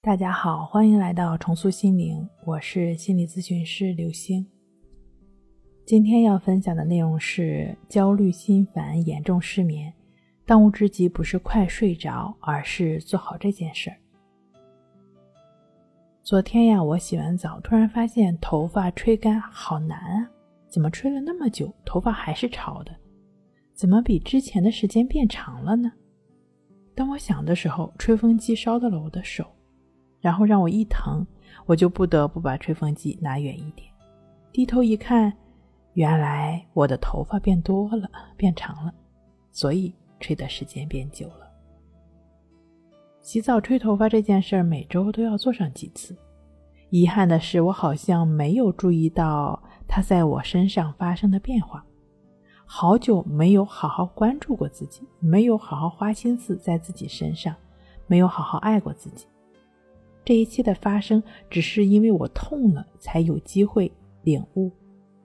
大家好，欢迎来到重塑心灵，我是心理咨询师刘星。今天要分享的内容是焦虑、心烦、严重失眠。当务之急不是快睡着，而是做好这件事儿。昨天呀，我洗完澡，突然发现头发吹干好难啊！怎么吹了那么久，头发还是潮的？怎么比之前的时间变长了呢？当我想的时候，吹风机烧到了我的手。然后让我一疼，我就不得不把吹风机拿远一点。低头一看，原来我的头发变多了，变长了，所以吹的时间变久了。洗澡吹头发这件事儿，每周都要做上几次。遗憾的是，我好像没有注意到它在我身上发生的变化。好久没有好好关注过自己，没有好好花心思在自己身上，没有好好爱过自己。这一切的发生，只是因为我痛了，才有机会领悟，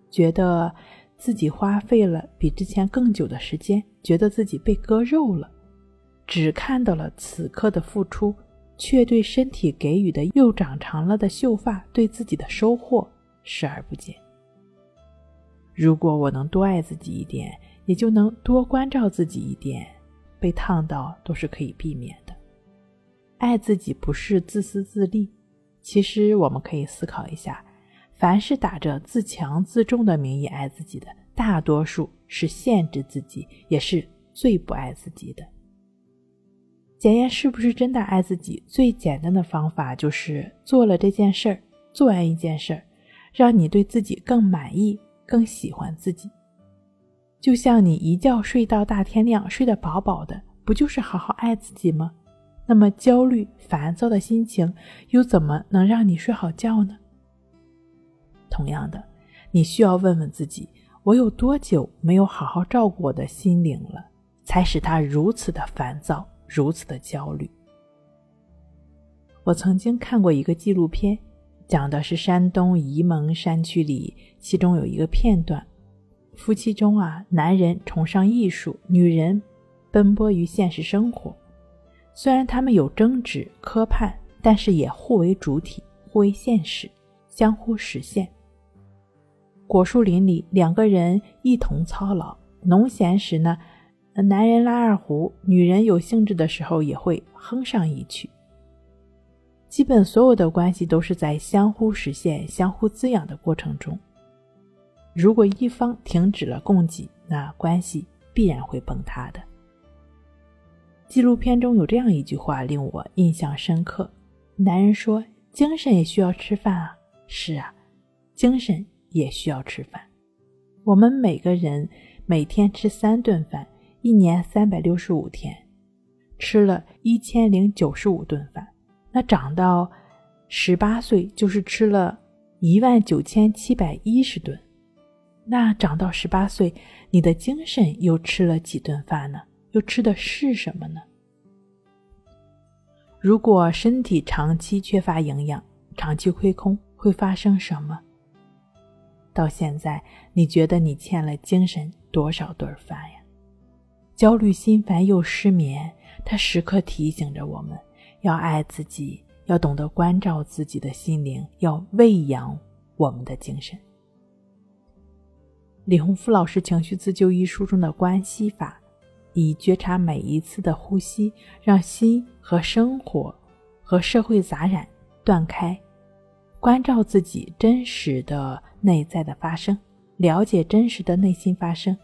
觉得自己花费了比之前更久的时间，觉得自己被割肉了，只看到了此刻的付出，却对身体给予的又长长了的秀发，对自己的收获视而不见。如果我能多爱自己一点，也就能多关照自己一点，被烫到都是可以避免。爱自己不是自私自利，其实我们可以思考一下，凡是打着自强自重的名义爱自己的，大多数是限制自己，也是最不爱自己的。检验是不是真的爱自己，最简单的方法就是做了这件事儿，做完一件事儿，让你对自己更满意，更喜欢自己。就像你一觉睡到大天亮，睡得饱饱的，不就是好好爱自己吗？那么焦虑、烦躁的心情又怎么能让你睡好觉呢？同样的，你需要问问自己：我有多久没有好好照顾我的心灵了，才使他如此的烦躁、如此的焦虑？我曾经看过一个纪录片，讲的是山东沂蒙山区里，其中有一个片段：夫妻中啊，男人崇尚艺术，女人奔波于现实生活。虽然他们有争执、磕绊，但是也互为主体、互为现实，相互实现。果树林里，两个人一同操劳，农闲时呢，男人拉二胡，女人有兴致的时候也会哼上一曲。基本所有的关系都是在相互实现、相互滋养的过程中。如果一方停止了供给，那关系必然会崩塌的。纪录片中有这样一句话令我印象深刻：男人说：“精神也需要吃饭啊。”是啊，精神也需要吃饭。我们每个人每天吃三顿饭，一年三百六十五天，吃了一千零九十五顿饭。那长到十八岁就是吃了一万九千七百一十顿。那长到十八岁，你的精神又吃了几顿饭呢？又吃的是什么呢？如果身体长期缺乏营养，长期亏空，会发生什么？到现在，你觉得你欠了精神多少顿饭呀？焦虑、心烦又失眠，它时刻提醒着我们要爱自己，要懂得关照自己的心灵，要喂养我们的精神。李洪福老师《情绪自救》一书中的关系法。以觉察每一次的呼吸，让心和生活和社会杂染断开，关照自己真实的内在的发生，了解真实的内心发生，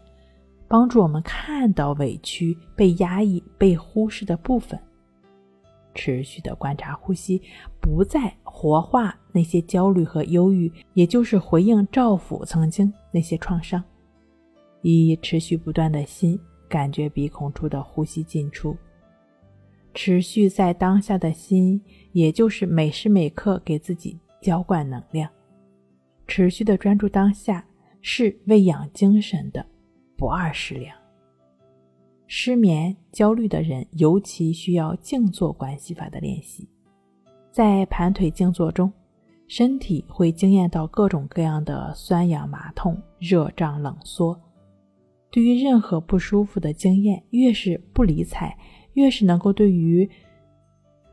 帮助我们看到委屈、被压抑、被忽视的部分，持续的观察呼吸，不再活化那些焦虑和忧郁，也就是回应照拂曾经那些创伤，以持续不断的心。感觉鼻孔处的呼吸进出，持续在当下的心，也就是每时每刻给自己浇灌能量，持续的专注当下，是喂养精神的不二食粮。失眠、焦虑的人尤其需要静坐关系法的练习，在盘腿静坐中，身体会经验到各种各样的酸痒、麻痛、热胀、冷缩。对于任何不舒服的经验，越是不理睬，越是能够对于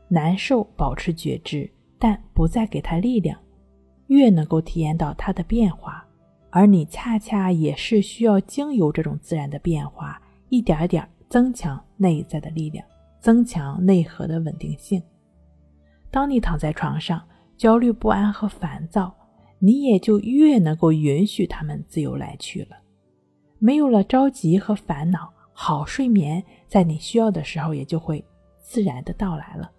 难受保持觉知，但不再给他力量，越能够体验到他的变化。而你恰恰也是需要经由这种自然的变化，一点点增强内在的力量，增强内核的稳定性。当你躺在床上，焦虑不安和烦躁，你也就越能够允许他们自由来去了。没有了着急和烦恼，好睡眠在你需要的时候也就会自然的到来了。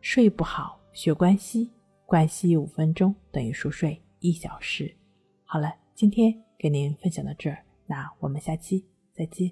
睡不好，学关息，关息五分钟等于熟睡。一小时，好了，今天给您分享到这儿，那我们下期再见。